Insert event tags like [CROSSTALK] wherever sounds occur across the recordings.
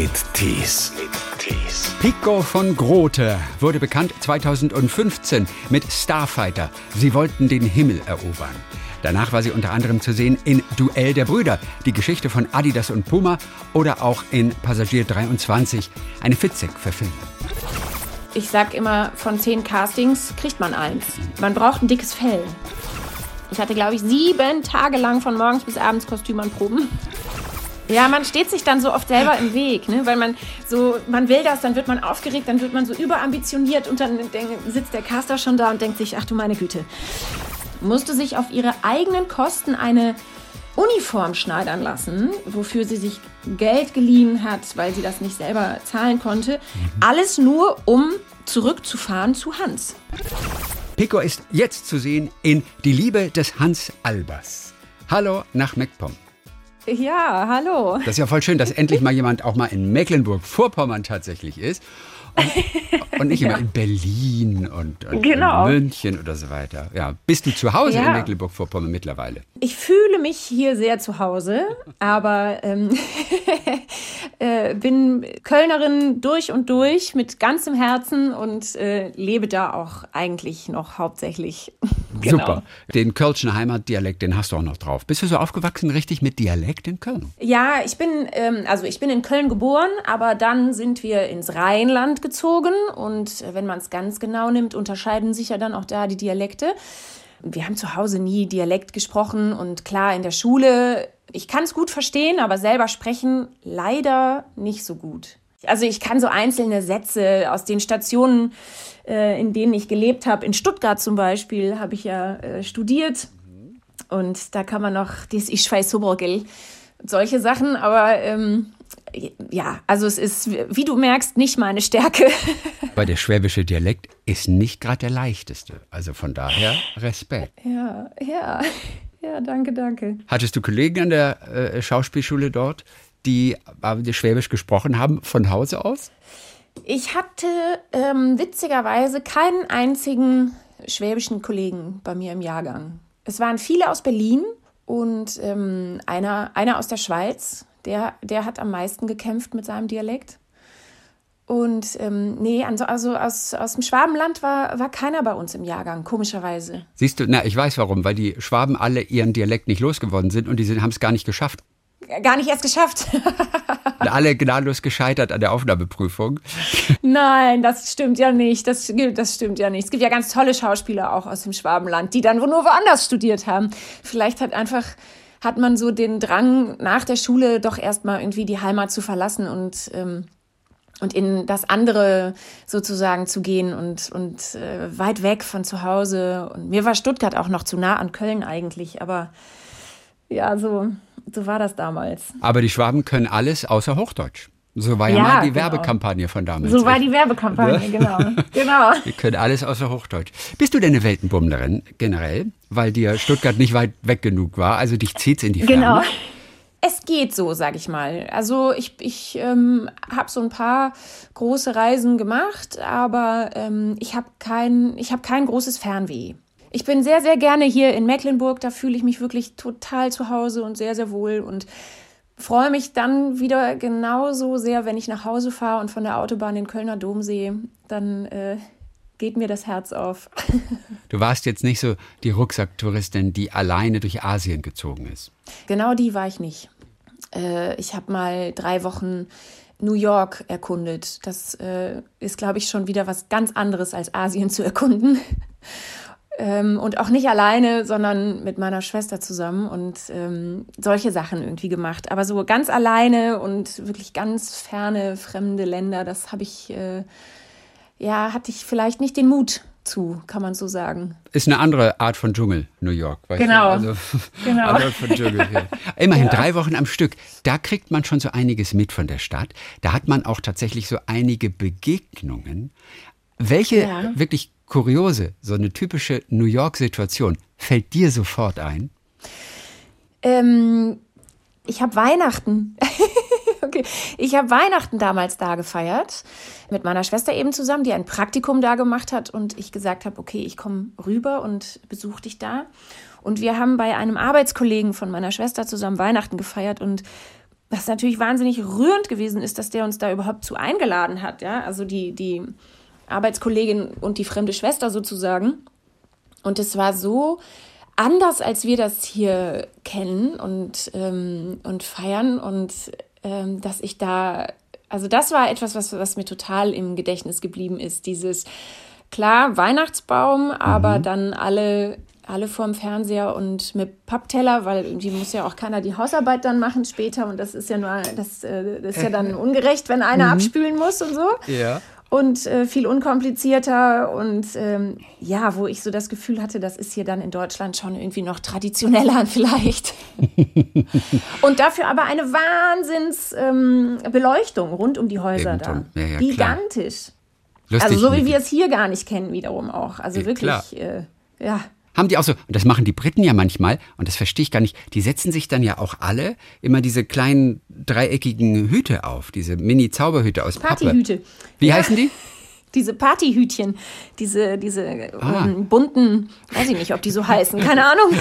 mit Tees. Pico von Grote wurde bekannt 2015 mit Starfighter. Sie wollten den Himmel erobern. Danach war sie unter anderem zu sehen in Duell der Brüder, die Geschichte von Adidas und Puma oder auch in Passagier 23, eine Fitzek-Verfilmung. Ich sag immer, von zehn Castings kriegt man eins. Man braucht ein dickes Fell. Ich hatte, glaube ich, sieben Tage lang von morgens bis abends Kostümanproben. Ja, man steht sich dann so oft selber im Weg, ne? weil man so, man will das, dann wird man aufgeregt, dann wird man so überambitioniert und dann sitzt der Caster schon da und denkt sich, ach du meine Güte. Musste sich auf ihre eigenen Kosten eine Uniform schneidern lassen, wofür sie sich Geld geliehen hat, weil sie das nicht selber zahlen konnte. Alles nur, um zurückzufahren zu Hans. Pico ist jetzt zu sehen in Die Liebe des Hans Albers. Hallo nach MacPom. Ja, hallo. Das ist ja voll schön, dass endlich mal jemand auch mal in Mecklenburg-Vorpommern tatsächlich ist. Und, und nicht immer in Berlin und, und Genau. in München oder so weiter. Ja, bist du zu Hause Ja. in Mecklenburg-Vorpommern mittlerweile? Ich fühle mich hier sehr zu Hause, aber ähm, [LAUGHS] äh, bin Kölnerin durch und durch mit ganzem Herzen und äh, lebe da auch eigentlich noch hauptsächlich. [LAUGHS] Genau. Super. Den Kölschen Heimatdialekt, den hast du auch noch drauf. Bist du so aufgewachsen richtig mit Dialekt in Köln? Ja, ich bin, ähm, also ich bin in Köln geboren, aber dann sind wir ins Rheinland gezogen und äh, wenn man es ganz genau nimmt, unterscheiden sich ja dann auch da die Dialekte. Wir haben zu Hause nie Dialekt gesprochen und klar in der Schule, ich kann es gut verstehen, aber selber sprechen leider nicht so gut. Also ich kann so einzelne Sätze aus den Stationen, äh, in denen ich gelebt habe. In Stuttgart zum Beispiel habe ich ja äh, studiert und da kann man noch, das ist Schweißobergel, solche Sachen, aber ähm, ja, also es ist, wie du merkst, nicht meine Stärke. [LAUGHS] Weil der schwäbische Dialekt ist nicht gerade der leichteste. Also von daher Respekt. ja, ja, ja, danke, danke. Hattest du Kollegen an der äh, Schauspielschule dort, die äh, Schwäbisch gesprochen haben von Hause aus? Ich hatte ähm, witzigerweise keinen einzigen schwäbischen Kollegen bei mir im Jahrgang. Es waren viele aus Berlin und ähm, einer, einer aus der Schweiz, der, der hat am meisten gekämpft mit seinem Dialekt. Und ähm, nee, also, also aus, aus dem Schwabenland war, war keiner bei uns im Jahrgang, komischerweise. Siehst du, na, ich weiß warum, weil die Schwaben alle ihren Dialekt nicht losgeworden sind und die haben es gar nicht geschafft. Gar nicht erst geschafft. [LAUGHS] Alle gnadenlos gescheitert an der Aufnahmeprüfung. [LAUGHS] Nein, das stimmt ja nicht. Das, das stimmt ja nicht. Es gibt ja ganz tolle Schauspieler auch aus dem Schwabenland, die dann nur woanders studiert haben. Vielleicht hat einfach hat man so den Drang nach der Schule doch erstmal irgendwie die Heimat zu verlassen und ähm, und in das andere sozusagen zu gehen und und äh, weit weg von zu Hause. Und mir war Stuttgart auch noch zu nah an Köln eigentlich, aber ja, so so war das damals. Aber die Schwaben können alles außer Hochdeutsch. So war ja, Ja, mal die genau. Werbekampagne von damals. So war die Werbekampagne, genau. [LAUGHS] Genau. Die können alles außer Hochdeutsch. Bist du denn eine Weltenbummlerin generell? Weil dir Stuttgart nicht weit weg genug war, also dich zieht's in die Ferne. Genau. Es geht so, sag ich mal. Also ich, ich ähm, habe so ein paar große Reisen gemacht, aber ähm, ich habe kein, ich hab kein großes Fernweh. Ich bin sehr, sehr gerne hier in Mecklenburg. Da fühle ich mich wirklich total zu Hause und sehr, sehr wohl und freue mich dann wieder genauso sehr, wenn ich nach Hause fahre und von der Autobahn den Kölner Dom sehe. Dann äh, geht mir das Herz auf. [LAUGHS] Du warst jetzt nicht so die Rucksacktouristin, die alleine durch Asien gezogen ist. Genau die war ich nicht. Äh, ich habe mal drei Wochen New York erkundet. Das äh, ist, glaube ich, schon wieder was ganz anderes als Asien zu erkunden. Ähm, und auch nicht alleine, sondern mit meiner Schwester zusammen und ähm, solche Sachen irgendwie gemacht. Aber so ganz alleine und wirklich ganz ferne, fremde Länder, das habe ich, äh, ja, hatte ich vielleicht nicht den Mut zu, kann man so sagen. Ist eine andere Art von Dschungel, New York. Weißt Genau. Du? Also, [LAUGHS] Genau. andere Art von Dschungel. Ja. Immerhin drei Wochen am Stück. Da kriegt man schon so einiges mit von der Stadt. Da hat man auch tatsächlich so einige Begegnungen. Welche Ja. wirklich kuriose, so eine typische New York-Situation fällt dir sofort ein? Ähm, ich habe Weihnachten. [LAUGHS] okay. Ich habe Weihnachten damals da gefeiert. Mit meiner Schwester eben zusammen, die ein Praktikum da gemacht hat. Und ich gesagt habe, okay, ich komme rüber und besuche dich da. Und wir haben bei einem Arbeitskollegen von meiner Schwester zusammen Weihnachten gefeiert. Und was natürlich wahnsinnig rührend gewesen ist, dass der uns da überhaupt zu eingeladen hat, ja, also die, die Arbeitskollegin und die fremde Schwester sozusagen. Und es war so anders, als wir das hier kennen und, ähm, und feiern und ähm, dass ich da, also das war etwas, was, was mir total im Gedächtnis geblieben ist, dieses, klar, Weihnachtsbaum, aber mhm. dann alle alle vorm Fernseher und mit Pappteller, weil irgendwie muss ja auch keiner die Hausarbeit dann machen später und das ist ja nur, das, äh, das ist ja dann [LAUGHS] ungerecht, wenn einer mhm. abspülen muss und so. Ja. Und äh, viel unkomplizierter und ähm, ja, wo ich so das Gefühl hatte, das ist hier dann in Deutschland schon irgendwie noch traditioneller [LAUGHS] vielleicht. und dafür aber eine Wahnsinnsbeleuchtung ähm, rund um die Häuser da. Ja, ja, Gigantisch. also so wie wir es hier gar nicht kennen wiederum auch. Also ja, wirklich, äh, ja haben die auch so, und das machen die Briten ja manchmal, und das verstehe ich gar nicht, die setzen sich dann ja auch alle immer diese kleinen dreieckigen Hüte auf, diese Mini-Zauberhüte aus Partyhüte. Pappe. Wie ja. heißen die? [LAUGHS] Diese Partyhütchen, diese, diese ah. um, bunten, weiß ich nicht, ob die so heißen, keine Ahnung. [LAUGHS]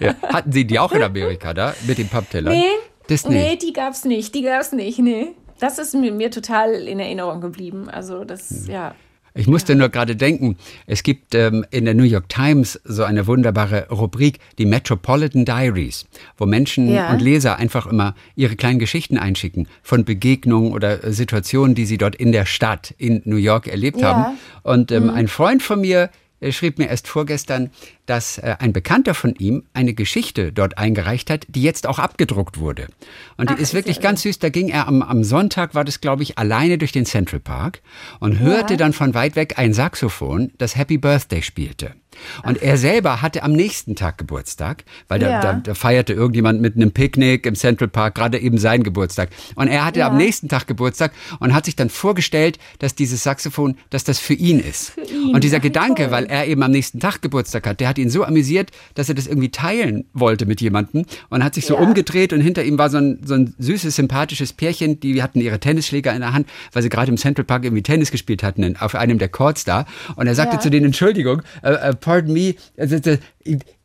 Ja. Hatten Sie die auch in Amerika da, mit den Papptellern? Nee, das nicht. nee, die gab's nicht, die gab's nicht, nee. Das ist mir, mir total in Erinnerung geblieben. Also das, hm. ja. Ich musste nur gerade denken, es gibt ähm, in der New York Times so eine wunderbare Rubrik, die Metropolitan Diaries, wo Menschen ja. und Leser einfach immer ihre kleinen Geschichten einschicken von Begegnungen oder äh, Situationen, die sie dort in der Stadt in New York erlebt ja. haben. Und ähm, mhm. ein Freund von mir schrieb mir erst vorgestern, dass äh, ein Bekannter von ihm eine Geschichte dort eingereicht hat, die jetzt auch abgedruckt wurde. Und die Ach, ist wirklich ist ganz süß. Da ging er am, am Sonntag, war das glaube ich, alleine durch den Central Park und hörte ja. dann von weit weg ein Saxophon, das Happy Birthday spielte. Und er selber hatte am nächsten Tag Geburtstag, weil da, ja. da, da, feierte irgendjemand mit einem Picknick im Central Park gerade eben seinen Geburtstag. Und er hatte ja. am nächsten Tag Geburtstag und hat sich dann vorgestellt, dass dieses Saxophon, dass das für ihn ist. Für ihn. Und dieser Ach, Gedanke, toll. weil er eben am nächsten Tag Geburtstag hat, der hat ihn so amüsiert, dass er das irgendwie teilen wollte mit jemandem und hat sich so ja. umgedreht und hinter ihm war so ein, so ein süßes, sympathisches Pärchen, die hatten ihre Tennisschläger in der Hand, weil sie gerade im Central Park irgendwie Tennis gespielt hatten auf einem der Courts da. Und er sagte zu denen, Entschuldigung, uh, uh, pardon me, also,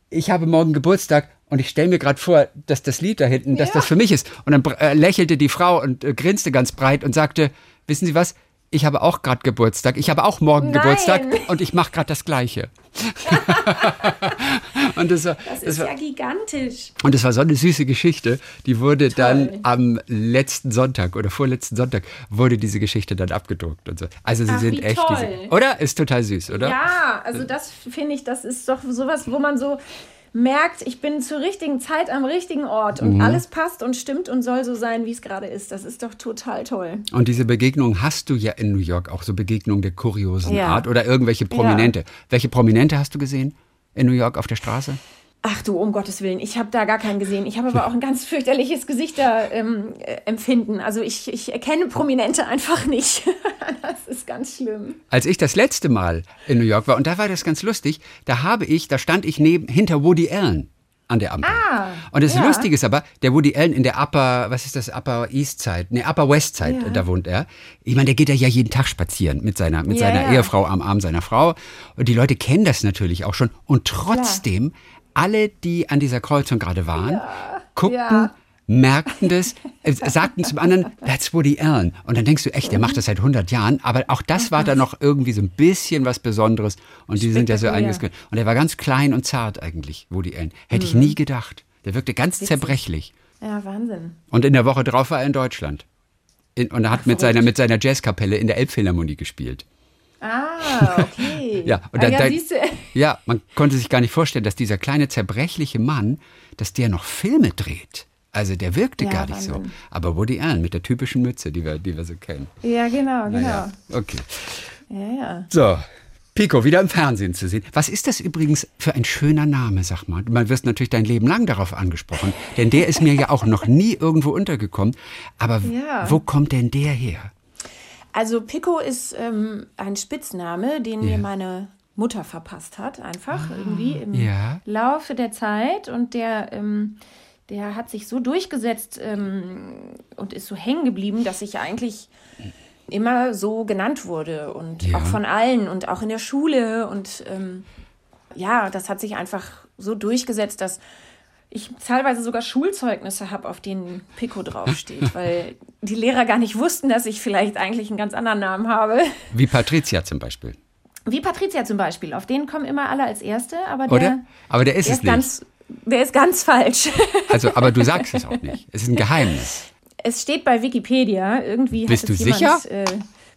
ich habe morgen Geburtstag und ich stelle mir gerade vor, dass das Lied da hinten, dass ja. das für mich ist. Und dann äh, lächelte die Frau und äh, grinste ganz breit und sagte, wissen Sie was, ich habe auch gerade Geburtstag, ich habe auch morgen Nein. Geburtstag und ich mache gerade das Gleiche. [LAUGHS] [LAUGHS] und das, war, das ist das war, ja gigantisch. Und es war so eine süße Geschichte, die wurde Toll. dann am letzten Sonntag oder vorletzten Sonntag wurde diese Geschichte dann abgedruckt und so. Also sie Ach, sind echt, diese, oder? Ist total süß, oder? Ja, also das finde ich, das ist doch sowas, wo man so merkt, ich bin zur richtigen Zeit am richtigen Ort und mhm. alles passt und stimmt und soll so sein, wie es gerade ist. Das ist doch total toll. Und diese Begegnung hast du ja in New York auch so Begegnungen der kuriosen ja. Art oder irgendwelche Prominente. Ja. Welche Prominente hast du gesehen in New York auf der Straße? Ach du, um Gottes Willen, ich habe da gar keinen gesehen. Ich habe aber auch ein ganz fürchterliches Gesichterempfinden. Ähm, also ich, ich erkenne Prominente einfach nicht. [LAUGHS] das ist ganz schlimm. Als ich das letzte Mal in New York war, und da war das ganz lustig, da habe ich, da stand ich neben, hinter Woody Allen an der Ampel. Ah, und das ja. Lustige ist aber, der Woody Allen in der Upper, was ist das, Upper East Side, ne, Upper West Side, ja. da wohnt er. Ich meine, der geht ja jeden Tag spazieren mit seiner, mit ja, seiner Ehefrau am Arm seiner Frau. Und die Leute kennen das natürlich auch schon. Und trotzdem alle, die an dieser Kreuzung gerade waren, guckten. Merkten das, äh, sagten zum anderen, that's Woody Allen. Und dann denkst du, echt, der macht das seit 100 Jahren. Aber auch das war dann noch irgendwie so ein bisschen was Besonderes. Und die sind ja so eingeschränkt. Und er war ganz klein und zart eigentlich, Woody Allen. Hätte mhm. ich nie gedacht. Der wirkte ganz zerbrechlich. Ja, Wahnsinn. Und in der Woche drauf war er in Deutschland. In, und er hat Ach, mit, seiner, mit seiner Jazzkapelle in der Elbphilharmonie gespielt. Ah, okay. [LAUGHS] ja, und ah, dann, ja, [LAUGHS] ja, man konnte sich gar nicht vorstellen, dass dieser kleine zerbrechliche Mann, dass der noch Filme dreht. Also der wirkte ja, gar nicht Wahnsinn. so. Aber Woody Allen mit der typischen Mütze, die wir, die wir so kennen. Ja, genau, genau. Naja, okay. Ja, ja. So, Pico, wieder im Fernsehen zu sehen. Was ist das übrigens für ein schöner Name, sag mal? Man wirst natürlich dein Leben lang darauf angesprochen, denn der ist mir ja auch noch nie irgendwo untergekommen. Aber ja. wo kommt denn der her? Also Pico ist ähm, ein Spitzname, den ja. mir meine Mutter verpasst hat, einfach ah, irgendwie im ja. Laufe der Zeit. Und der, ähm, der hat sich so durchgesetzt ähm, und ist so hängen geblieben, dass ich eigentlich immer so genannt wurde und ja. auch von allen und auch in der Schule. Und ähm, ja, das hat sich einfach so durchgesetzt, dass ich teilweise sogar Schulzeugnisse habe, auf denen Pico draufsteht, [LAUGHS] weil die Lehrer gar nicht wussten, dass ich vielleicht eigentlich einen ganz anderen Namen habe. Wie Patricia zum Beispiel. Wie Patricia zum Beispiel. Auf den kommen immer alle als Erste, aber der? Aber der ist der es ist nicht. Der ist ganz falsch. [LAUGHS] Also, aber du sagst es auch nicht. Es ist ein Geheimnis. Es steht bei Wikipedia. Irgendwie Bist hat du jemand, sicher? Äh,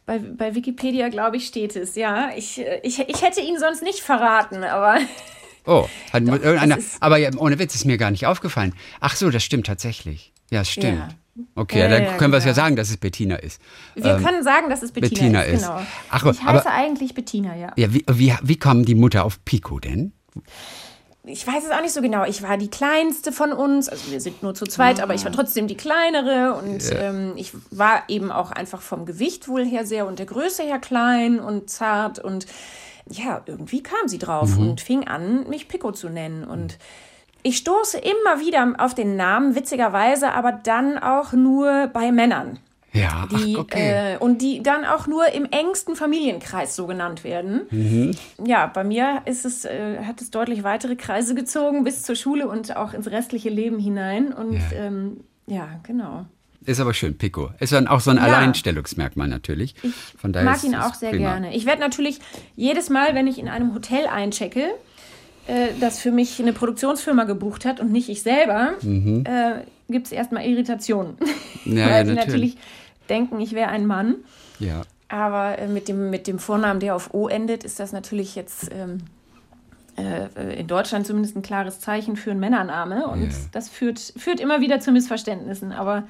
bei, bei Wikipedia, glaube ich, steht es, ja. Ich, äh, ich, ich hätte ihn sonst nicht verraten, aber [LAUGHS] Oh, hat irgendeiner. es ist- Aber ja, ohne Witz ist mir gar nicht aufgefallen. Ach so, das stimmt tatsächlich. Ja, es stimmt. Ja. Okay, Ja, dann können wir es ja genau. sagen, dass es Bettina ist. wir können sagen, dass es Bettina, Bettina ist. ist. Genau. Ach, ich aber- heiße eigentlich Bettina, ja. Ja, wie, wie, wie kam die Mutter auf Pico denn? Ich weiß es auch nicht so genau. Ich war die kleinste von uns. Also wir sind nur zu zweit, aber ich war trotzdem die kleinere. Und ähm, ich war eben auch einfach vom Gewicht wohl her sehr und der Größe her klein und zart. Und ja, irgendwie kam sie drauf und fing an, mich Pico zu nennen. Und ich stoße immer wieder auf den Namen, witzigerweise, aber dann auch nur bei Männern. Ja, Die, ach, okay. äh, und die dann auch nur im engsten Familienkreis so genannt werden. Mhm. Ja, bei mir ist es, äh, hat es deutlich weitere Kreise gezogen bis zur Schule und auch ins restliche Leben hinein. Und Ja. ähm, ja genau. ist aber schön, Pico. Ist dann auch so ein Ja. Alleinstellungsmerkmal natürlich. Von daher Mag ihn auch sehr prima. gerne. Ich werde natürlich jedes Mal, wenn ich in einem Hotel einchecke, äh, das für mich eine Produktionsfirma gebucht hat und nicht ich selber, äh, gibt es erstmal Irritationen. [LAUGHS] Ja, Weil ja, natürlich. natürlich denken, ich wäre ein Mann. Ja. Aber äh, mit, dem, mit dem Vornamen, der auf O endet, ist das natürlich jetzt ähm, äh, in Deutschland zumindest ein klares Zeichen für einen Männername. Und Ja. das führt, führt immer wieder zu Missverständnissen. Aber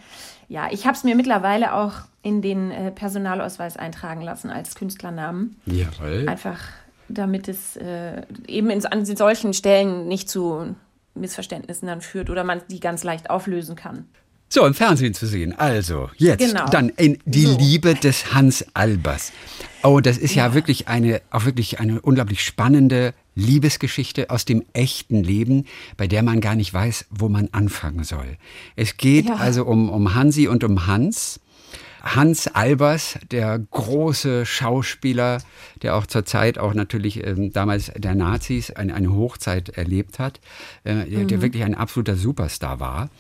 ja, ich habe es mir mittlerweile auch in den äh, Personalausweis eintragen lassen als Künstlernamen. Jawohl. Einfach damit es äh, eben in, an solchen Stellen nicht zu Missverständnissen dann führt oder man die ganz leicht auflösen kann. So, im Fernsehen zu sehen. Also, jetzt Genau. dann in Die So. Liebe des Hans Albers. Oh, das ist ja, wirklich eine, auch wirklich eine unglaublich spannende Liebesgeschichte aus dem echten Leben, bei der man gar nicht weiß, wo man anfangen soll. Es geht Ja. also um, um Hansi und um Hans. Hans Albers, der große Schauspieler, der auch zur Zeit auch natürlich ähm, damals der Nazis eine, eine Hochzeit erlebt hat, äh, der, der wirklich ein absoluter Superstar war.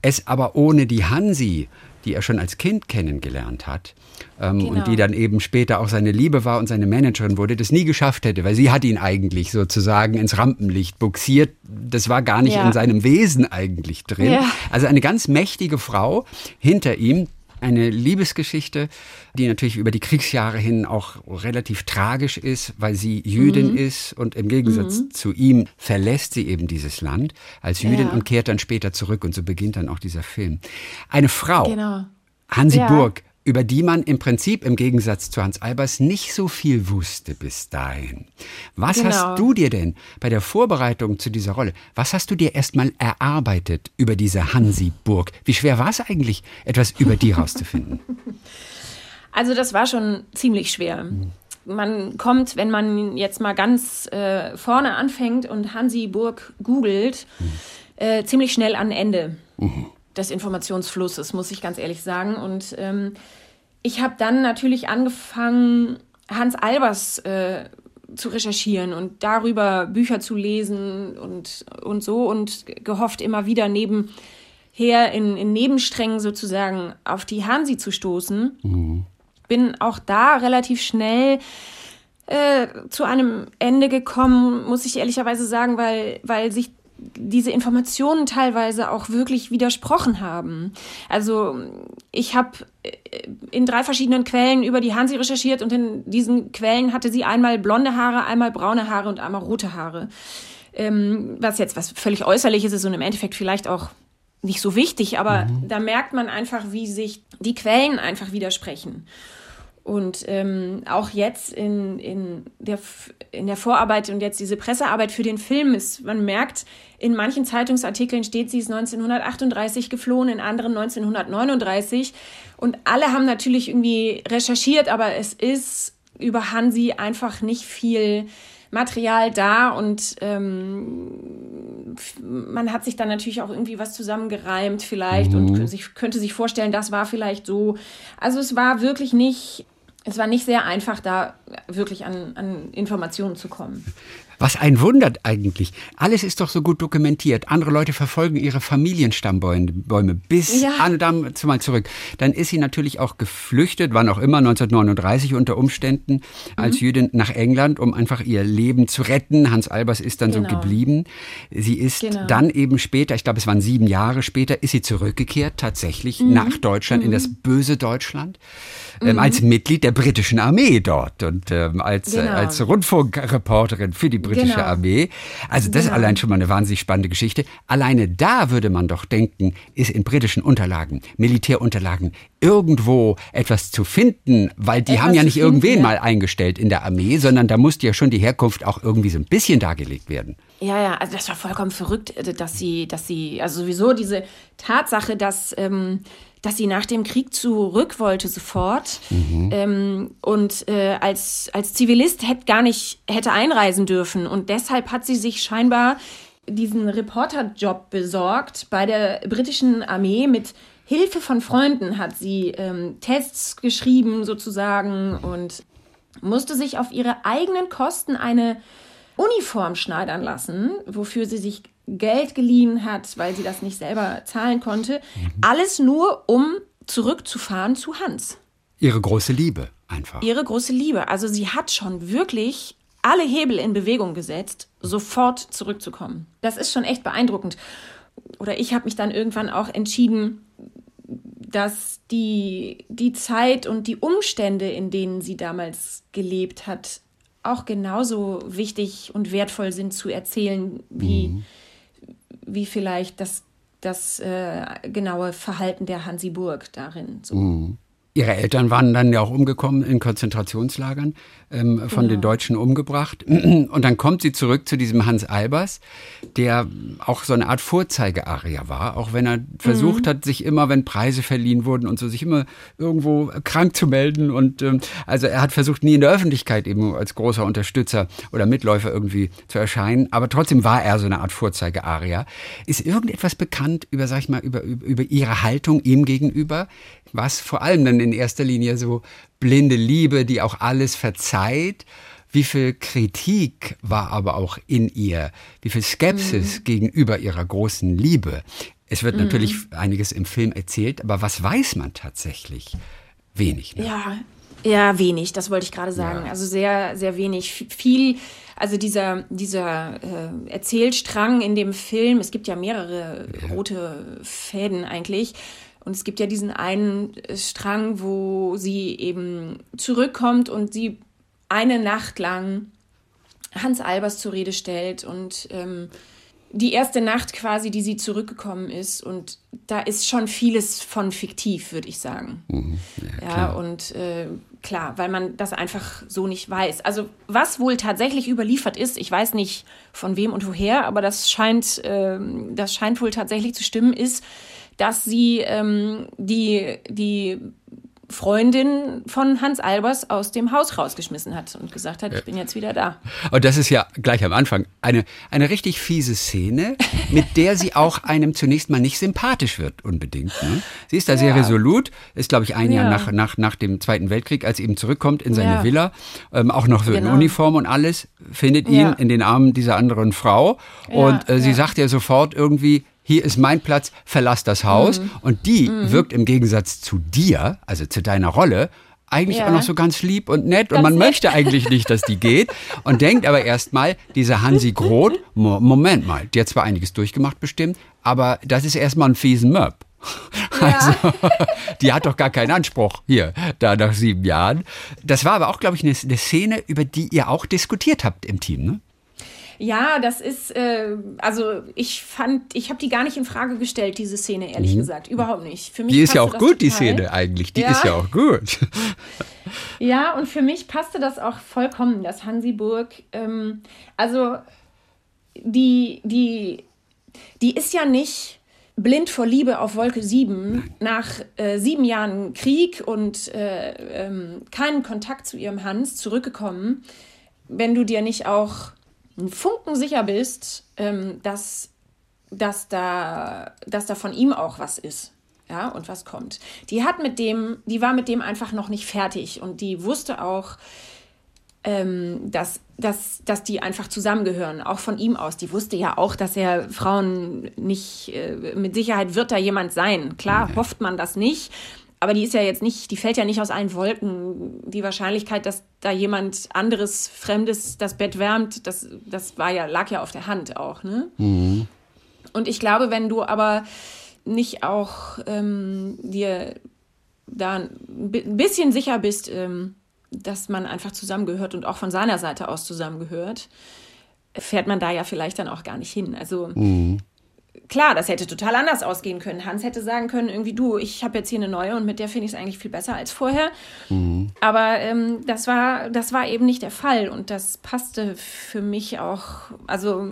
Es aber ohne die Hansi, die er schon als Kind kennengelernt hat ähm, Genau. und die dann eben später auch seine Liebe war und seine Managerin wurde, das nie geschafft hätte, weil sie hat ihn eigentlich sozusagen ins Rampenlicht buxiert. Das war gar nicht Ja. in seinem Wesen eigentlich drin. Ja. Also eine ganz mächtige Frau hinter ihm. Eine Liebesgeschichte, die natürlich über die Kriegsjahre hin auch relativ tragisch ist, weil sie Jüdin Mhm. ist und im Gegensatz zu ihm verlässt sie eben dieses Land als Jüdin Ja. und kehrt dann später zurück und so beginnt dann auch dieser Film. Eine Frau, Genau. Hansi Ja. Burg, über die man im Prinzip im Gegensatz zu Hans Albers nicht so viel wusste bis dahin. Was Genau. hast du dir denn bei der Vorbereitung zu dieser Rolle, was hast du dir erstmal erarbeitet über diese Hansi Burg? Wie schwer war es eigentlich, etwas über die rauszufinden? [LAUGHS] Also das war schon ziemlich schwer. Man kommt, wenn man jetzt mal ganz äh, vorne anfängt und Hansi Burg googelt, äh, ziemlich schnell an Ende des Informationsflusses, muss ich ganz ehrlich sagen. Und ähm, ich habe dann natürlich angefangen, Hans Albers äh, zu recherchieren und darüber Bücher zu lesen und, und so und gehofft immer wieder nebenher in, in Nebensträngen sozusagen auf die Hansi zu stoßen bin auch da relativ schnell äh, zu einem Ende gekommen, muss ich ehrlicherweise sagen, weil, weil sich diese Informationen teilweise auch wirklich widersprochen haben. Also ich habe in drei verschiedenen Quellen über die Hansi recherchiert und in diesen Quellen hatte sie einmal blonde Haare, einmal braune Haare und einmal rote Haare. Ähm, was jetzt was völlig äußerliches ist und im Endeffekt vielleicht auch nicht so wichtig, aber da merkt man einfach, wie sich die Quellen einfach widersprechen. Und ähm, auch jetzt in, in, der, in der Vorarbeit und jetzt diese Pressearbeit für den Film ist, man merkt, in manchen Zeitungsartikeln steht, sie ist 1938 geflohen, in anderen 1939. Und alle haben natürlich irgendwie recherchiert, aber es ist über Hansi einfach nicht viel Material da und ähm, man hat sich dann natürlich auch irgendwie was zusammengereimt vielleicht und könnte sich, könnte sich vorstellen, das war vielleicht so. Also es war wirklich nicht, es war nicht sehr einfach, da wirklich an, an Informationen zu kommen. Was ein wundert eigentlich. Alles ist doch so gut dokumentiert. Andere Leute verfolgen ihre Familienstammbäume bis ja. an, mal zurück. Dann ist sie natürlich auch geflüchtet, wann auch immer, 1939 unter Umständen, als mhm. Jüdin nach England, um einfach ihr Leben zu retten. Hans Albers ist dann genau. so geblieben. Sie ist genau. dann eben später, ich glaube, es waren sieben Jahre später, ist sie zurückgekehrt, tatsächlich mhm. nach Deutschland, mhm. in das böse Deutschland, ähm, mhm. als Mitglied der britischen Armee dort und ähm, als, genau. äh, als Rundfunkreporterin für die britische genau. Armee. Also das genau. ist allein schon mal eine wahnsinnig spannende Geschichte. Alleine da würde man doch denken, ist in britischen Unterlagen, Militärunterlagen irgendwo etwas zu finden, weil die etwas haben ja nicht finden, irgendwen ja. mal eingestellt in der Armee, sondern da musste ja schon die Herkunft auch irgendwie so ein bisschen dargelegt werden. Ja, ja, also das war vollkommen verrückt, äh, dass sie, dass sie, also sowieso diese Tatsache, dass ähm, dass sie nach dem Krieg zurück wollte sofort mhm. ähm, und äh, als, als Zivilist hätte gar nicht hätte einreisen dürfen. Und deshalb hat sie sich scheinbar diesen Reporterjob besorgt bei der britischen Armee mit Hilfe von Freunden hat sie ähm, Tests geschrieben sozusagen und musste sich auf ihre eigenen Kosten eine Uniform schneidern lassen, wofür sie sich Geld geliehen hat, weil sie das nicht selber zahlen konnte. Mhm. Alles nur, um zurückzufahren zu Hans. Ihre große Liebe einfach. Ihre große Liebe. Also sie hat schon wirklich alle Hebel in Bewegung gesetzt, sofort zurückzukommen. Das ist schon echt beeindruckend. Oder ich habe mich dann irgendwann auch entschieden, dass die, die Zeit und die Umstände, in denen sie damals gelebt hat, auch genauso wichtig und wertvoll sind zu erzählen, wie, mhm wie vielleicht das, das äh, genaue Verhalten der Hansiburg darin. So. Mhm. Ihre Eltern waren dann ja auch umgekommen in Konzentrationslagern, ähm, von genau. den Deutschen umgebracht. [CLEARS THROAT] Und dann kommt sie zurück zu diesem Hans Albers, der auch so eine Art Vorzeigearia war, auch wenn er versucht mhm. hat, sich immer, wenn Preise verliehen wurden und so, sich immer irgendwo krank zu melden. Und ähm, also er hat versucht, nie in der Öffentlichkeit eben als großer Unterstützer oder Mitläufer irgendwie zu erscheinen. Aber trotzdem war er so eine Art Vorzeigearia. Ist irgendetwas bekannt über, sag ich mal, über, über ihre Haltung ihm gegenüber? was vor allem dann in erster Linie so blinde Liebe, die auch alles verzeiht. Wie viel Kritik war aber auch in ihr? Wie viel Skepsis mhm. gegenüber ihrer großen Liebe? Es wird mhm. natürlich einiges im Film erzählt, aber was weiß man tatsächlich? Wenig. Ne? Ja, ja, wenig, das wollte ich gerade sagen. Ja. Also sehr, sehr wenig. Viel, also dieser, dieser äh, Erzählstrang in dem Film, es gibt ja mehrere ja. rote Fäden eigentlich. Und es gibt ja diesen einen äh, Strang, wo sie eben zurückkommt und sie eine Nacht lang Hans Albers zur Rede stellt und ähm, die erste Nacht quasi, die sie zurückgekommen ist. Und da ist schon vieles von fiktiv, würde ich sagen. Mhm. Ja, ja, und äh, klar, weil man das einfach so nicht weiß. Also was wohl tatsächlich überliefert ist, ich weiß nicht von wem und woher, aber das scheint, äh, das scheint wohl tatsächlich zu stimmen, ist, dass sie ähm, die, die Freundin von Hans Albers aus dem Haus rausgeschmissen hat und gesagt hat, ich bin jetzt wieder da. Und das ist ja gleich am Anfang eine, eine richtig fiese Szene, mit der sie auch einem zunächst mal nicht sympathisch wird, unbedingt. Ne? Sie ist da ja. sehr resolut, ist, glaube ich, ein ja. Jahr nach, nach, nach dem Zweiten Weltkrieg, als sie eben zurückkommt in seine ja. Villa, ähm, auch noch so genau. in Uniform und alles, findet ihn in den Armen dieser anderen Frau. Und äh, sie sagt ja sofort irgendwie, hier ist mein Platz, verlass das Haus. Mhm. Und die mhm. wirkt im Gegensatz zu dir, also zu deiner Rolle, eigentlich ja. auch noch so ganz lieb und nett ganz und man nett. möchte eigentlich nicht, dass die geht und denkt aber erstmal, diese Hansi Groth, Mo Moment mal, die hat zwar einiges durchgemacht bestimmt, aber das ist erstmal ein fiesen Möb. Also, die hat doch gar keinen Anspruch hier, da nach sieben Jahren. Das war aber auch, glaube ich, eine, eine Szene, über die ihr auch diskutiert habt im Team, ne? Ja, das ist, äh, also ich fand, ich habe die gar nicht in Frage gestellt, diese Szene, ehrlich mhm. gesagt. Überhaupt nicht. Für mich die ist ja auch gut, total. die Szene eigentlich. Die ja. ist ja auch gut. [LAUGHS] ja, und für mich passte das auch vollkommen, dass Hansiburg, ähm, also die, die, die ist ja nicht blind vor Liebe auf Wolke 7 nach äh, sieben Jahren Krieg und äh, ähm, keinen Kontakt zu ihrem Hans zurückgekommen, wenn du dir nicht auch einen Funken sicher bist, ähm, dass, dass, da, dass da von ihm auch was ist. Ja, und was kommt. Die hat mit dem, die war mit dem einfach noch nicht fertig und die wusste auch, ähm, dass, dass, dass die einfach zusammengehören, auch von ihm aus. Die wusste ja auch, dass er Frauen nicht, äh, mit Sicherheit wird da jemand sein. Klar, hofft man das nicht. Aber die ist ja jetzt nicht, die fällt ja nicht aus allen Wolken. Die Wahrscheinlichkeit, dass da jemand anderes, Fremdes das Bett wärmt, das, das war ja, lag ja auf der Hand auch. Ne? Mhm. Und ich glaube, wenn du aber nicht auch ähm, dir da ein bisschen sicher bist, ähm, dass man einfach zusammengehört und auch von seiner Seite aus zusammengehört, fährt man da ja vielleicht dann auch gar nicht hin. Also mhm. Klar, das hätte total anders ausgehen können. Hans hätte sagen können, irgendwie du, ich habe jetzt hier eine neue und mit der finde ich es eigentlich viel besser als vorher. Mhm. Aber ähm, das, war, das war eben nicht der Fall und das passte für mich auch, also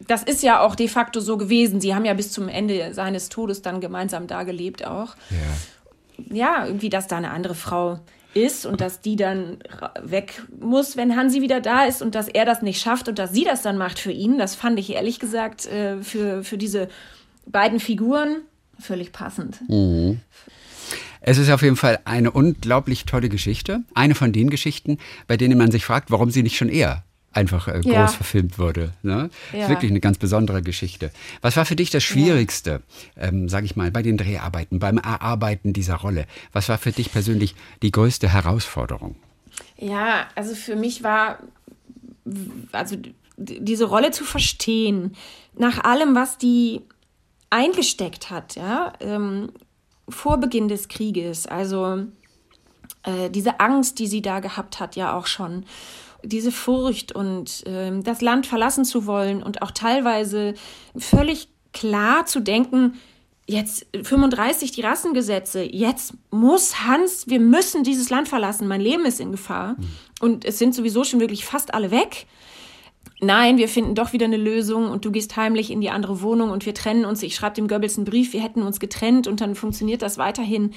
das ist ja auch de facto so gewesen. Sie haben ja bis zum Ende seines Todes dann gemeinsam da gelebt auch. Ja, ja irgendwie, dass da eine andere Frau ist und dass die dann weg muss, wenn Hansi wieder da ist und dass er das nicht schafft und dass sie das dann macht für ihn. Das fand ich ehrlich gesagt äh, für, für diese beiden Figuren völlig passend. Mhm. Es ist auf jeden Fall eine unglaublich tolle Geschichte. Eine von den Geschichten, bei denen man sich fragt, warum sie nicht schon eher einfach äh, groß ja. verfilmt wurde. Ne? Ja. Wirklich eine ganz besondere Geschichte. Was war für dich das Schwierigste, ja. ähm, sage ich mal, bei den Dreharbeiten, beim Erarbeiten dieser Rolle? Was war für dich persönlich die größte Herausforderung? Ja, also für mich war, also diese Rolle zu verstehen, nach allem, was die eingesteckt hat, ja, ähm, vor Beginn des Krieges, also äh, diese Angst, die sie da gehabt hat, ja auch schon diese Furcht und äh, das Land verlassen zu wollen und auch teilweise völlig klar zu denken, jetzt 35 die Rassengesetze, jetzt muss Hans, wir müssen dieses Land verlassen, mein Leben ist in Gefahr mhm. und es sind sowieso schon wirklich fast alle weg. Nein, wir finden doch wieder eine Lösung und du gehst heimlich in die andere Wohnung und wir trennen uns. Ich schreibe dem Goebbels einen Brief, wir hätten uns getrennt und dann funktioniert das weiterhin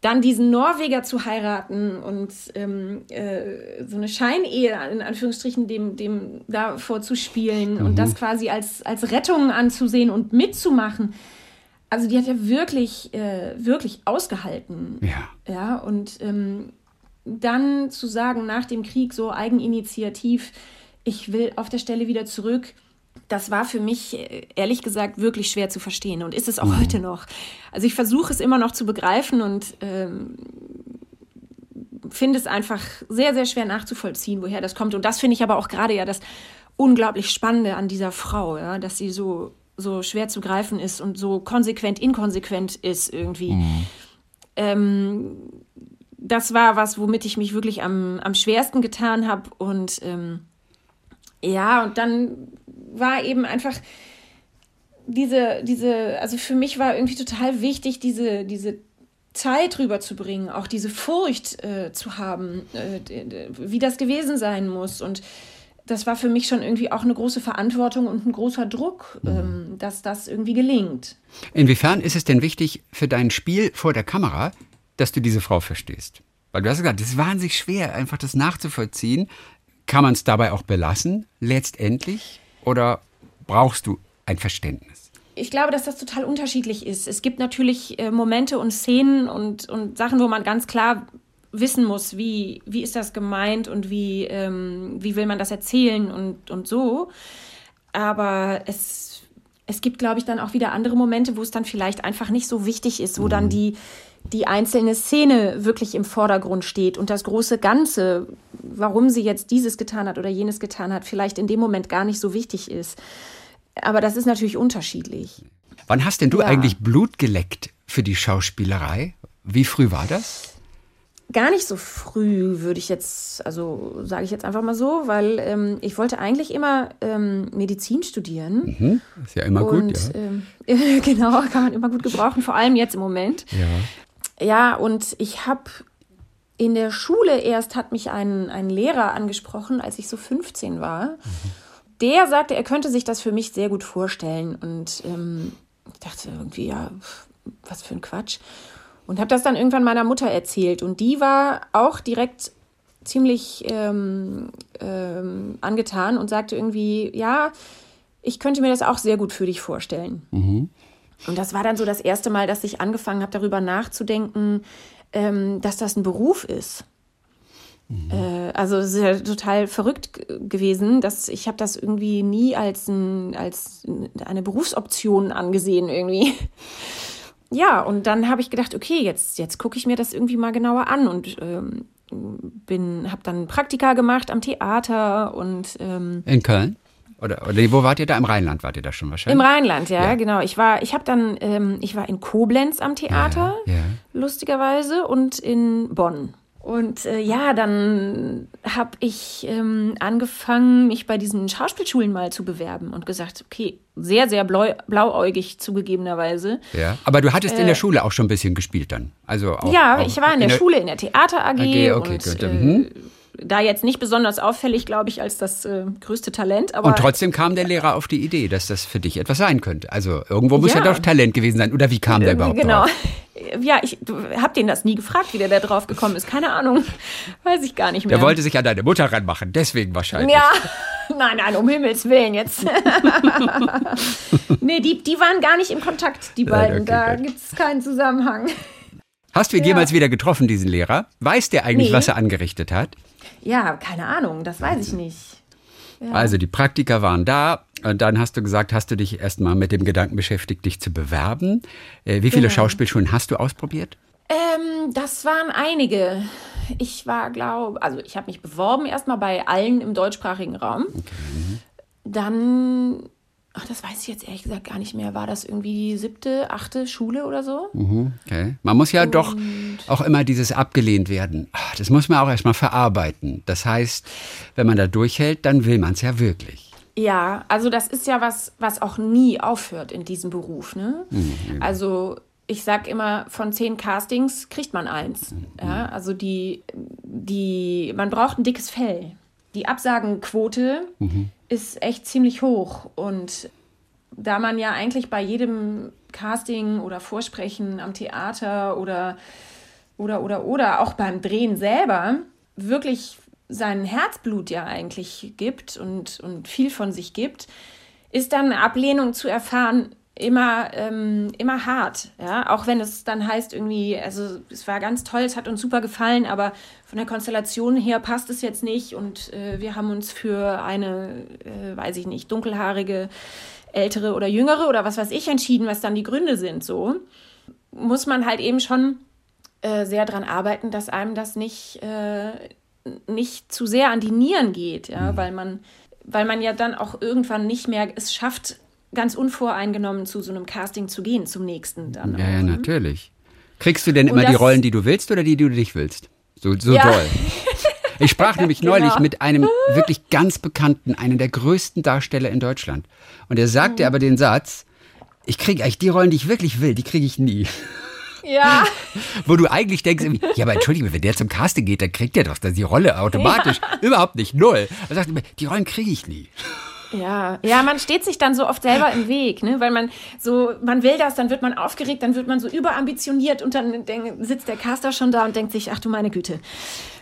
dann diesen Norweger zu heiraten und ähm, äh, so eine Scheinehe in Anführungsstrichen dem, dem da vorzuspielen mhm. und das quasi als, als Rettung anzusehen und mitzumachen. Also die hat ja wirklich, äh, wirklich ausgehalten. Ja. Ja, und ähm, dann zu sagen, nach dem Krieg so eigeninitiativ, ich will auf der Stelle wieder zurück, das war für mich äh, ehrlich gesagt wirklich schwer zu verstehen und ist es auch mhm. heute noch. Also ich versuche es immer noch zu begreifen und ähm, finde es einfach sehr, sehr schwer nachzuvollziehen, woher das kommt. Und das finde ich aber auch gerade ja das unglaublich Spannende an dieser Frau, ja, dass sie so, so schwer zu greifen ist und so konsequent inkonsequent ist irgendwie. Mhm. Ähm, das war was, womit ich mich wirklich am, am schwersten getan habe und ähm, ja, und dann war eben einfach diese, diese, also für mich war irgendwie total wichtig, diese, diese Zeit rüberzubringen, auch diese Furcht äh, zu haben, äh, wie das gewesen sein muss. Und das war für mich schon irgendwie auch eine große Verantwortung und ein großer Druck, mhm. ähm, dass das irgendwie gelingt. Inwiefern ist es denn wichtig für dein Spiel vor der Kamera, dass du diese Frau verstehst? Weil du hast gesagt, es ist wahnsinnig schwer, einfach das nachzuvollziehen. Kann man es dabei auch belassen, letztendlich? Oder brauchst du ein Verständnis? Ich glaube, dass das total unterschiedlich ist. Es gibt natürlich äh, Momente und Szenen und, und Sachen, wo man ganz klar wissen muss, wie, wie ist das gemeint und wie, ähm, wie will man das erzählen und, und so. Aber es, es gibt, glaube ich, dann auch wieder andere Momente, wo es dann vielleicht einfach nicht so wichtig ist, wo mhm. dann die, die einzelne Szene wirklich im Vordergrund steht und das große Ganze, warum sie jetzt dieses getan hat oder jenes getan hat, vielleicht in dem Moment gar nicht so wichtig ist. Aber das ist natürlich unterschiedlich. Wann hast denn du ja. eigentlich Blut geleckt für die Schauspielerei? Wie früh war das? Gar nicht so früh, würde ich jetzt, also sage ich jetzt einfach mal so, weil ähm, ich wollte eigentlich immer ähm, Medizin studieren. Mhm, ist ja immer Und, gut, ja. Ähm, [LAUGHS] genau, kann man immer gut gebrauchen, vor allem jetzt im Moment. Ja. Ja, und ich habe in der Schule erst hat mich ein, ein Lehrer angesprochen, als ich so 15 war. Der sagte, er könnte sich das für mich sehr gut vorstellen. Und ähm, ich dachte irgendwie, ja, was für ein Quatsch. Und habe das dann irgendwann meiner Mutter erzählt. Und die war auch direkt ziemlich ähm, ähm, angetan und sagte irgendwie, ja, ich könnte mir das auch sehr gut für dich vorstellen. Mhm. Und das war dann so das erste Mal, dass ich angefangen habe, darüber nachzudenken, ähm, dass das ein Beruf ist. Mhm. Äh, also es ist ja total verrückt gewesen, dass ich habe das irgendwie nie als, ein, als eine Berufsoption angesehen irgendwie. [LAUGHS] Ja, und dann habe ich gedacht, okay, jetzt, jetzt gucke ich mir das irgendwie mal genauer an und ähm, bin, habe dann Praktika gemacht am Theater und ähm, in Köln. Oder, oder wo wart ihr da? Im Rheinland wart ihr da schon wahrscheinlich? Im Rheinland, ja, ja. genau. Ich war, ich habe dann, ähm, ich war in Koblenz am Theater, ja, ja. lustigerweise, und in Bonn. Und äh, ja, dann habe ich ähm, angefangen, mich bei diesen Schauspielschulen mal zu bewerben und gesagt, okay, sehr, sehr blau, blauäugig zugegebenerweise. Ja, aber du hattest äh, in der äh, Schule auch schon ein bisschen gespielt dann. Also auch, ja, auch ich war in der, in der Schule, in der Theater AG. AG okay, und, gut. Äh, mhm da jetzt nicht besonders auffällig, glaube ich, als das äh, größte Talent. Aber und trotzdem kam der Lehrer auf die Idee, dass das für dich etwas sein könnte. Also irgendwo muss ja, ja doch Talent gewesen sein. Oder wie kam der überhaupt genau. drauf? [LAUGHS] Ja, ich habe den das nie gefragt, wie der da drauf gekommen ist. Keine Ahnung. [LAUGHS] Weiß ich gar nicht mehr. Der wollte sich an deine Mutter ranmachen, deswegen wahrscheinlich. Ja, [LAUGHS] nein, nein, um Himmels Willen jetzt. nee, die, die waren gar nicht im Kontakt, die beiden. Okay, da gibt es keinen Zusammenhang. Hast du ihn ja. jemals wieder getroffen, diesen Lehrer? Weiß der eigentlich, nee. was er angerichtet hat? Ja, keine Ahnung, das weiß ich nicht. Ja. Also die Praktiker waren da und dann hast du gesagt, hast du dich erstmal mit dem Gedanken beschäftigt, dich zu bewerben. Äh, wie viele genau. Schauspielschulen hast du ausprobiert? Ähm, das waren einige. Ich war, glaube, also ich habe mich beworben erstmal bei allen im deutschsprachigen Raum. Okay. Dann Ach, das weiß ich jetzt ehrlich gesagt gar nicht mehr. War das irgendwie die siebte, achte Schule oder so? Mhm, okay. Man muss ja und doch auch immer dieses abgelehnt werden. Ah, das muss man auch erstmal verarbeiten. Das heißt, wenn man da durchhält, dann will man es ja wirklich. Ja, also das ist ja was, was auch nie aufhört in diesem Beruf. Ne? Mhm, also ich sag immer, von zehn Castings kriegt man eins. Mhm. Ja, also die, die, man braucht ein dickes Fell. Die Absagenquote mhm ist echt ziemlich hoch. Und da man ja eigentlich bei jedem Casting oder Vorsprechen am Theater oder oder oder oder auch beim Drehen selber wirklich sein Herzblut ja eigentlich gibt und, und viel von sich gibt, ist dann Ablehnung zu erfahren immer, ähm, immer hart. Ja? Auch wenn es dann heißt, irgendwie, also es war ganz toll, es hat uns super gefallen, aber von der Konstellation her passt es jetzt nicht und äh, wir haben uns für eine, äh, weiß ich nicht, dunkelhaarige, ältere oder jüngere oder was weiß ich entschieden, was dann die Gründe sind. So muss man halt eben schon äh, sehr daran arbeiten, dass einem das nicht, äh, nicht zu sehr an die Nieren geht, ja, mhm. weil man weil man ja dann auch irgendwann nicht mehr es schafft, ganz unvoreingenommen zu so einem Casting zu gehen, zum nächsten dann. Ja, ja, ne? natürlich. Kriegst du denn immer die Rollen, die du willst oder die, die du nicht willst? So, so ja. toll. Ich sprach [LAUGHS] nämlich genau. neulich mit einem wirklich ganz bekannten, einem der größten Darsteller in Deutschland. Und er sagte mhm. aber den Satz, ich kriege eigentlich die Rollen, die ich wirklich will, die kriege ich nie. Ja. [LAUGHS] Wo du eigentlich denkst, ja, aber entschuldige, wenn der zum Casting geht, dann kriegt er doch die Rolle automatisch. [LAUGHS] Ja. Überhaupt nicht, null. Er sagt immer, die Rollen kriege ich nie. Ja, ja, man steht sich dann so oft selber im Weg, ne? weil man so, man will das, dann wird man aufgeregt, dann wird man so überambitioniert und dann denk, sitzt der Caster schon da und denkt sich, ach du meine Güte.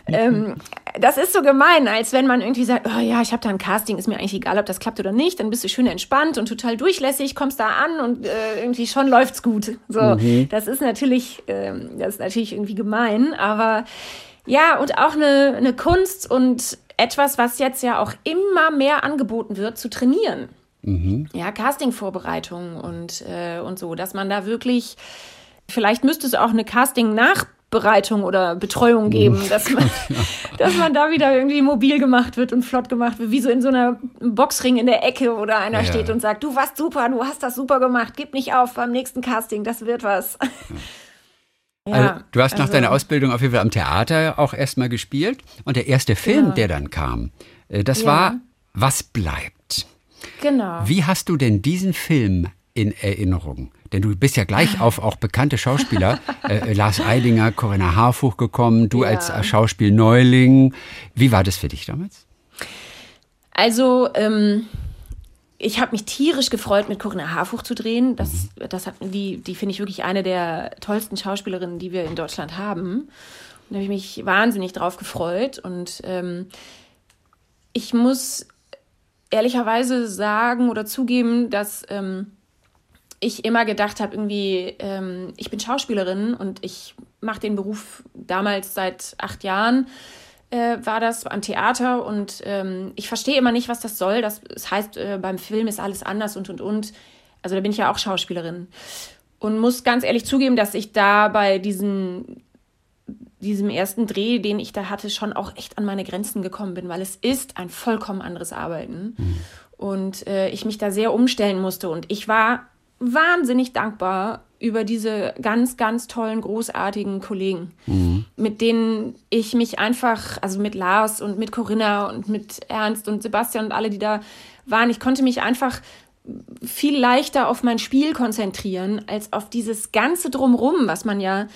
Ähm, das ist so gemein, als wenn man irgendwie sagt, oh ja, ich habe da ein Casting, ist mir eigentlich egal, ob das klappt oder nicht, dann bist du schön entspannt und total durchlässig, kommst da an und äh, irgendwie schon läuft's gut. So, mhm. das ist natürlich, äh, das ist natürlich irgendwie gemein, aber ja, und auch eine, eine Kunst und etwas, was jetzt ja auch immer mehr angeboten wird, zu trainieren. Mhm. Ja, Casting-Vorbereitungen und, äh, und so, dass man da wirklich, vielleicht müsste es auch eine Casting-Nachbereitung oder Betreuung geben, dass [LAUGHS] man, dass man da wieder irgendwie mobil gemacht wird und flott gemacht wird, wie so in so einer Boxring in der Ecke oder einer ja. steht und sagt, du warst super, du hast das super gemacht, gib nicht auf beim nächsten Casting, das wird was. Ja. Ja, also, du hast nach also, deiner Ausbildung auf jeden Fall am Theater auch erstmal gespielt. Und der erste Film, ja. der dann kam, äh, das ja. war Was bleibt. Genau. Wie hast du denn diesen Film in Erinnerung? Denn du bist ja gleich auf auch bekannte Schauspieler, [LAUGHS] äh, äh, Lars Eidinger, Corinna Harfuch gekommen, du als Schauspielneuling. Wie war das für dich damals? Also, ähm, ich habe mich tierisch gefreut, mit Corinna Harfuch zu drehen. Das, das hat, die, die finde ich wirklich eine der tollsten Schauspielerinnen, die wir in Deutschland haben. Und da habe ich mich wahnsinnig drauf gefreut. Und ähm, ich muss ehrlicherweise sagen oder zugeben, dass ähm, ich immer gedacht habe, irgendwie, ähm, ich bin Schauspielerin und ich mache den Beruf damals seit acht Jahren äh, war das am Theater und ähm, ich verstehe immer nicht, was das soll. Das, das heißt, äh, beim Film ist alles anders und und und. Also da bin ich ja auch Schauspielerin und muss ganz ehrlich zugeben, dass ich da bei diesen, diesem ersten Dreh, den ich da hatte, schon auch echt an meine Grenzen gekommen bin, weil es ist ein vollkommen anderes Arbeiten mhm. und äh, ich mich da sehr umstellen musste und ich war wahnsinnig dankbar über diese ganz, ganz tollen, großartigen Kollegen, mhm. mit denen ich mich einfach, also mit Lars und mit Corinna und mit Ernst und Sebastian und alle, die da waren, ich konnte mich einfach viel leichter auf mein Spiel konzentrieren, als auf dieses ganze Drumrum, was man ja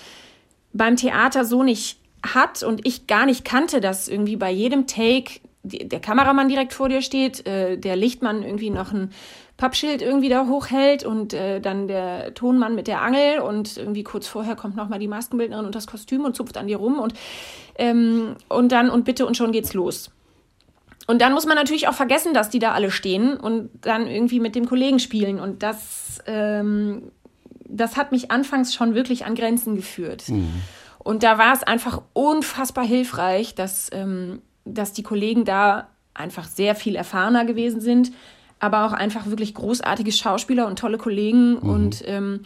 beim Theater so nicht hat und ich gar nicht kannte, dass irgendwie bei jedem Take der Kameramann direkt vor dir steht, äh, der Lichtmann irgendwie noch ein Pappschild irgendwie da hochhält und äh, dann der Tonmann mit der Angel und irgendwie kurz vorher kommt nochmal die Maskenbildnerin und das Kostüm und zupft an dir rum und, ähm, und dann und bitte und schon geht's los. Und dann muss man natürlich auch vergessen, dass die da alle stehen und dann irgendwie mit dem Kollegen spielen. Und das, ähm, das hat mich anfangs schon wirklich an Grenzen geführt. Mhm. Und da war es einfach unfassbar hilfreich, dass, ähm, dass die Kollegen da einfach sehr viel erfahrener gewesen sind, aber auch einfach wirklich großartige Schauspieler und tolle Kollegen. Mhm. Und ähm,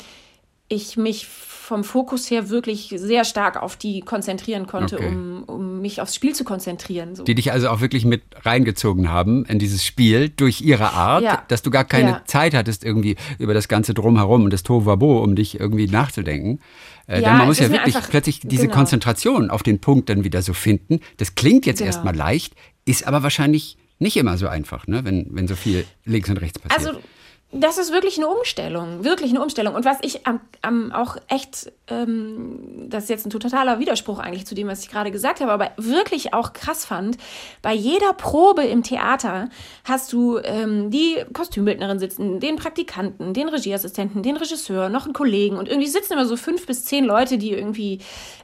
ich mich vom Fokus her wirklich sehr stark auf die konzentrieren konnte, okay. um, um mich aufs Spiel zu konzentrieren. So. Die dich also auch wirklich mit reingezogen haben in dieses Spiel durch ihre Art, ja. dass du gar keine ja. Zeit hattest, irgendwie über das ganze Drumherum und das Tovabo, um dich irgendwie nachzudenken. Äh, ja, denn man muss ja wirklich plötzlich diese genau. Konzentration auf den Punkt dann wieder so finden. Das klingt jetzt genau. erstmal leicht, ist aber wahrscheinlich nicht immer so einfach, ne? wenn, wenn so viel links und rechts passiert. Also das ist wirklich eine Umstellung, wirklich eine Umstellung. Und was ich am, am auch echt, ähm, das ist jetzt ein totaler Widerspruch eigentlich zu dem, was ich gerade gesagt habe, aber wirklich auch krass fand, bei jeder Probe im Theater hast du ähm, die Kostümbildnerin sitzen, den Praktikanten, den Regieassistenten, den Regisseur, noch einen Kollegen und irgendwie sitzen immer so fünf bis zehn Leute, die irgendwie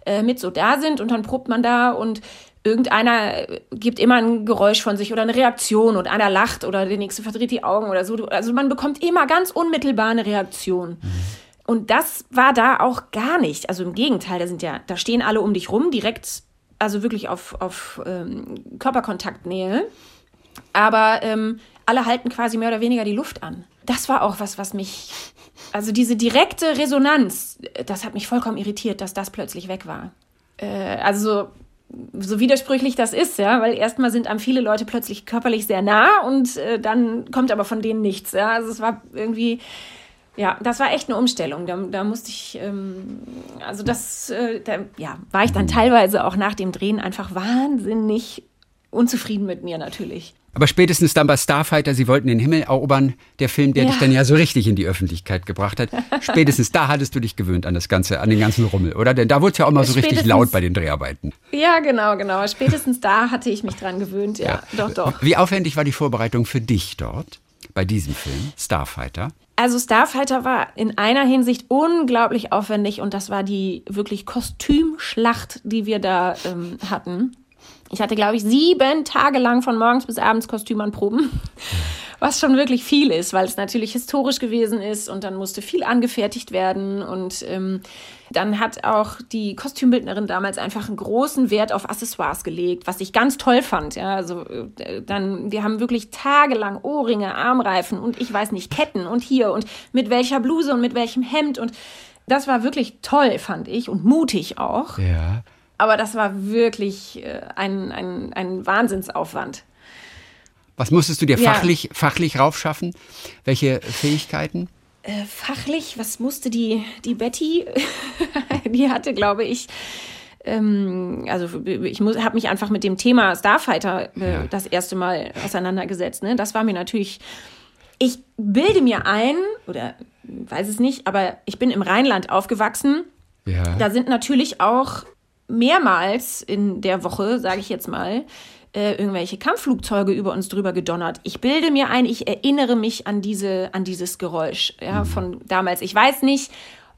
äh, mit so da sind und dann probt man da und irgendeiner gibt immer ein Geräusch von sich oder eine Reaktion und einer lacht oder der nächste verdreht die Augen oder so. Also man bekommt immer ganz unmittelbar eine Reaktion. Und das war da auch gar nicht. Also im Gegenteil, da sind ja, da stehen alle um dich rum, direkt, also wirklich auf, auf ähm, Körperkontaktnähe. Aber ähm, alle halten quasi mehr oder weniger die Luft an. Das war auch was, was mich, also diese direkte Resonanz, das hat mich vollkommen irritiert, dass das plötzlich weg war. Äh, also so widersprüchlich das ist, ja, weil erstmal sind einem viele Leute plötzlich körperlich sehr nah und äh, dann kommt aber von denen nichts, ja. Also es war irgendwie, ja, das war echt eine Umstellung. Da, da musste ich, ähm, also das, äh, da, ja, war ich dann teilweise auch nach dem Drehen einfach wahnsinnig unzufrieden mit mir natürlich. Aber spätestens dann bei Starfighter, Sie wollten den Himmel erobern, der Film, der ja. dich dann ja so richtig in die Öffentlichkeit gebracht hat. [LAUGHS] Spätestens da hattest du dich gewöhnt an das Ganze, an den ganzen Rummel, oder? Denn da wurde es ja auch mal so richtig laut bei den Dreharbeiten. Ja, genau, genau. Spätestens da hatte ich mich dran gewöhnt, ja. ja. Doch, doch. Wie aufwendig war die Vorbereitung für dich dort, bei diesem Film, Starfighter? Also Starfighter war in einer Hinsicht unglaublich aufwendig und das war die wirklich Kostümschlacht, die wir da ähm, hatten. Ich hatte, glaube ich, sieben Tage lang von morgens bis abends Kostüm anproben, [LAUGHS] was schon wirklich viel ist, weil es natürlich historisch gewesen ist und dann musste viel angefertigt werden. Und ähm, dann hat auch die Kostümbildnerin damals einfach einen großen Wert auf Accessoires gelegt, was ich ganz toll fand. Ja, also äh, dann, wir haben wirklich tagelang Ohrringe, Armreifen und ich weiß nicht, Ketten und hier und mit welcher Bluse und mit welchem Hemd und das war wirklich toll, fand ich, und mutig auch. Ja. Aber das war wirklich äh, ein, ein, ein Wahnsinnsaufwand. Was musstest du dir ja. fachlich, fachlich raufschaffen? Welche Fähigkeiten? Äh, fachlich, was musste die, die Betty? [LAUGHS] die hatte, glaube ich, ähm, also ich habe mich einfach mit dem Thema Starfighter äh, ja. das erste Mal auseinandergesetzt. Ne? Das war mir natürlich, ich bilde mir ein, oder weiß es nicht, aber ich bin im Rheinland aufgewachsen. Ja. Da sind natürlich auch mehrmals in der Woche, sage ich jetzt mal, äh, irgendwelche Kampfflugzeuge über uns drüber gedonnert. Ich bilde mir ein, ich erinnere mich an diese, an dieses Geräusch ja, mhm. von damals. Ich weiß nicht,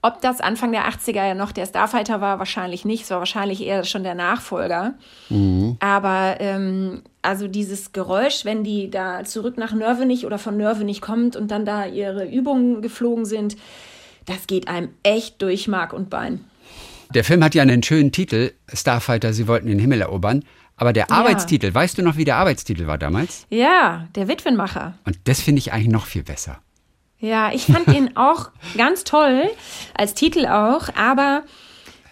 ob das Anfang der 80er ja noch der Starfighter war, wahrscheinlich nicht. Es war wahrscheinlich eher schon der Nachfolger. Mhm. Aber ähm, also dieses Geräusch, wenn die da zurück nach Nörvenich oder von Nörvenich kommt und dann da ihre Übungen geflogen sind, das geht einem echt durch Mark und Bein. Der Film hat ja einen schönen Titel, Starfighter, sie wollten den Himmel erobern. Aber der Arbeitstitel, ja. weißt du noch, wie der Arbeitstitel war damals? Ja, der Witwenmacher. Und das finde ich eigentlich noch viel besser. Ja, ich fand ihn [LAUGHS] auch ganz toll, als Titel auch, aber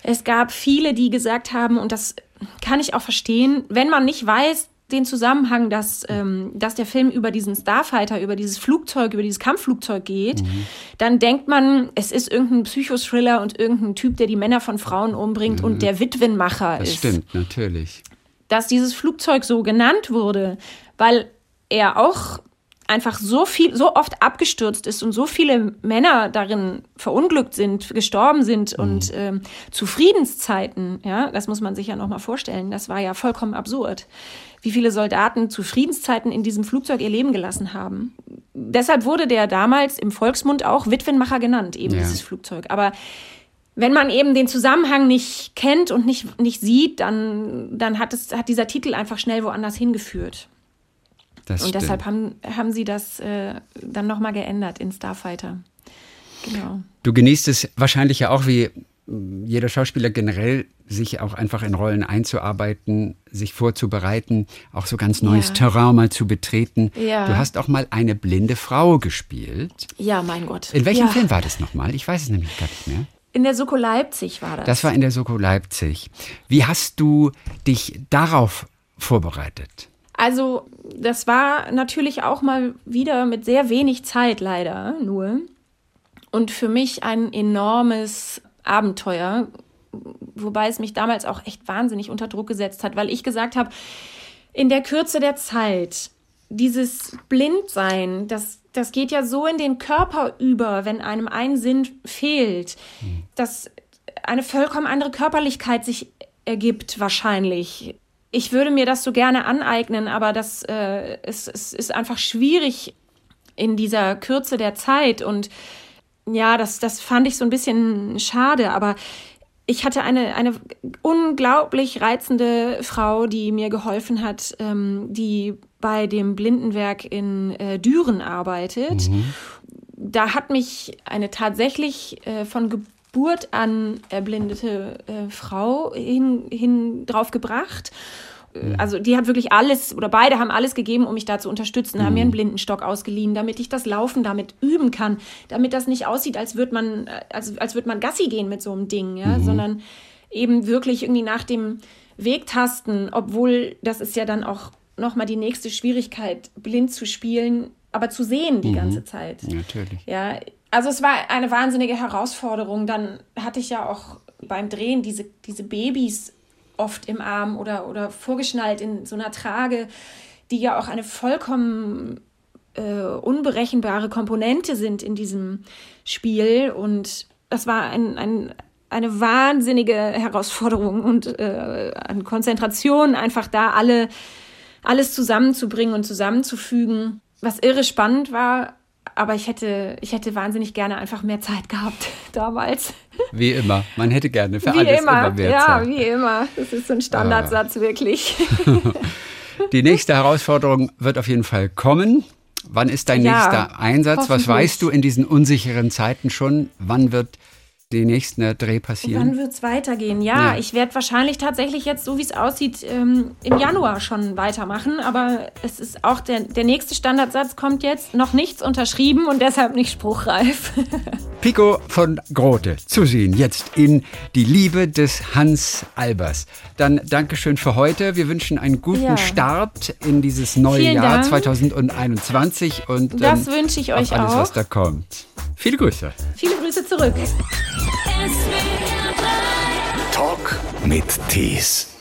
es gab viele, die gesagt haben, und das kann ich auch verstehen, wenn man nicht weiß, den Zusammenhang, dass, ähm, dass der Film über diesen Starfighter, über dieses Flugzeug, über dieses Kampfflugzeug geht, mhm. dann denkt man, es ist irgendein Psychothriller und irgendein Typ, der die Männer von Frauen umbringt mhm. und der Witwenmacher das ist. Das stimmt, natürlich. Dass dieses Flugzeug so genannt wurde, weil er auch einfach so viel, so oft abgestürzt ist und so viele Männer darin verunglückt sind, gestorben sind mhm. und ähm, zu Friedenszeiten, ja, das muss man sich ja nochmal vorstellen, das war ja vollkommen absurd, wie viele Soldaten zu Friedenszeiten in diesem Flugzeug ihr Leben gelassen haben. Deshalb wurde der damals im Volksmund auch Witwenmacher genannt, eben ja. dieses Flugzeug. Aber wenn man eben den Zusammenhang nicht kennt und nicht, nicht sieht, dann, dann hat, es, hat dieser Titel einfach schnell woanders hingeführt. Das und stimmt. deshalb haben, haben sie das äh, dann nochmal geändert in Starfighter. Genau. Du genießt es wahrscheinlich ja auch wie jeder Schauspieler generell, sich auch einfach in Rollen einzuarbeiten, sich vorzubereiten, auch so ganz neues ja. Terrain mal zu betreten. Ja. Du hast auch mal eine blinde Frau gespielt. Ja, mein Gott. In welchem ja. Film war das nochmal? Ich weiß es nämlich gar nicht mehr. In der Soko Leipzig war das. Das war in der Soko Leipzig. Wie hast du dich darauf vorbereitet? Also, das war natürlich auch mal wieder mit sehr wenig Zeit leider nur. Und für mich ein enormes Abenteuer, wobei es mich damals auch echt wahnsinnig unter Druck gesetzt hat, weil ich gesagt habe, in der Kürze der Zeit, dieses Blindsein, das, das geht ja so in den Körper über, wenn einem ein Sinn fehlt, mhm. dass eine vollkommen andere Körperlichkeit sich ergibt wahrscheinlich ich würde mir das so gerne aneignen, aber das äh, es, es ist einfach schwierig in dieser Kürze der Zeit und ja, das, das fand ich so ein bisschen schade, aber ich hatte eine, eine unglaublich reizende Frau, die mir geholfen hat, ähm, die bei dem Blindenwerk in äh, Düren arbeitet. Mhm. Da hat mich eine tatsächlich äh, von Geburt an erblindete äh, Frau hin, hin drauf gebracht. Äh, also die hat wirklich alles oder beide haben alles gegeben, um mich da zu unterstützen, mhm. haben mir einen Blindenstock ausgeliehen, damit ich das Laufen damit üben kann, damit das nicht aussieht, als würde man, äh, als, als würde man Gassi gehen mit so einem Ding, ja, mhm. sondern eben wirklich irgendwie nach dem Weg tasten, obwohl das ist ja dann auch nochmal die nächste Schwierigkeit, blind zu spielen, aber zu sehen die mhm. ganze Zeit. Natürlich. Ja, also es war eine wahnsinnige Herausforderung. Dann hatte ich ja auch beim Drehen diese, diese Babys oft im Arm oder, oder vorgeschnallt in so einer Trage, die ja auch eine vollkommen äh, unberechenbare Komponente sind in diesem Spiel. Und das war ein, ein, eine wahnsinnige Herausforderung und äh, an Konzentration, einfach da alle, alles zusammenzubringen und zusammenzufügen. Was irre spannend war, aber ich hätte, ich hätte wahnsinnig gerne einfach mehr Zeit gehabt [LAUGHS] damals. Wie immer. Man hätte gerne für wie alles immer. immer mehr ja, Zeit. Ja, wie immer. Das ist so ein Standardsatz, ah. wirklich. [LAUGHS] Die nächste Herausforderung wird auf jeden Fall kommen. Wann ist dein ja, nächster Einsatz? Was weißt du in diesen unsicheren Zeiten schon? Wann wird den nächsten Dreh passieren? Wann wird es weitergehen? Ja, ja. ich werde wahrscheinlich tatsächlich jetzt, so wie es aussieht, ähm, im Januar schon weitermachen. Aber es ist auch der, der nächste Standardsatz kommt jetzt, noch nichts unterschrieben und deshalb nicht spruchreif. [LAUGHS] Pico von Grote zu sehen jetzt in Die Liebe des Hans Albers. Dann Dankeschön für heute. Wir wünschen einen guten ja. Start in dieses neue Vielen Jahr Dank. 2021 und das wünsche ich euch alles, auch. was da kommt. Viele Grüße. Viele Grüße zurück. Talk mit Tees.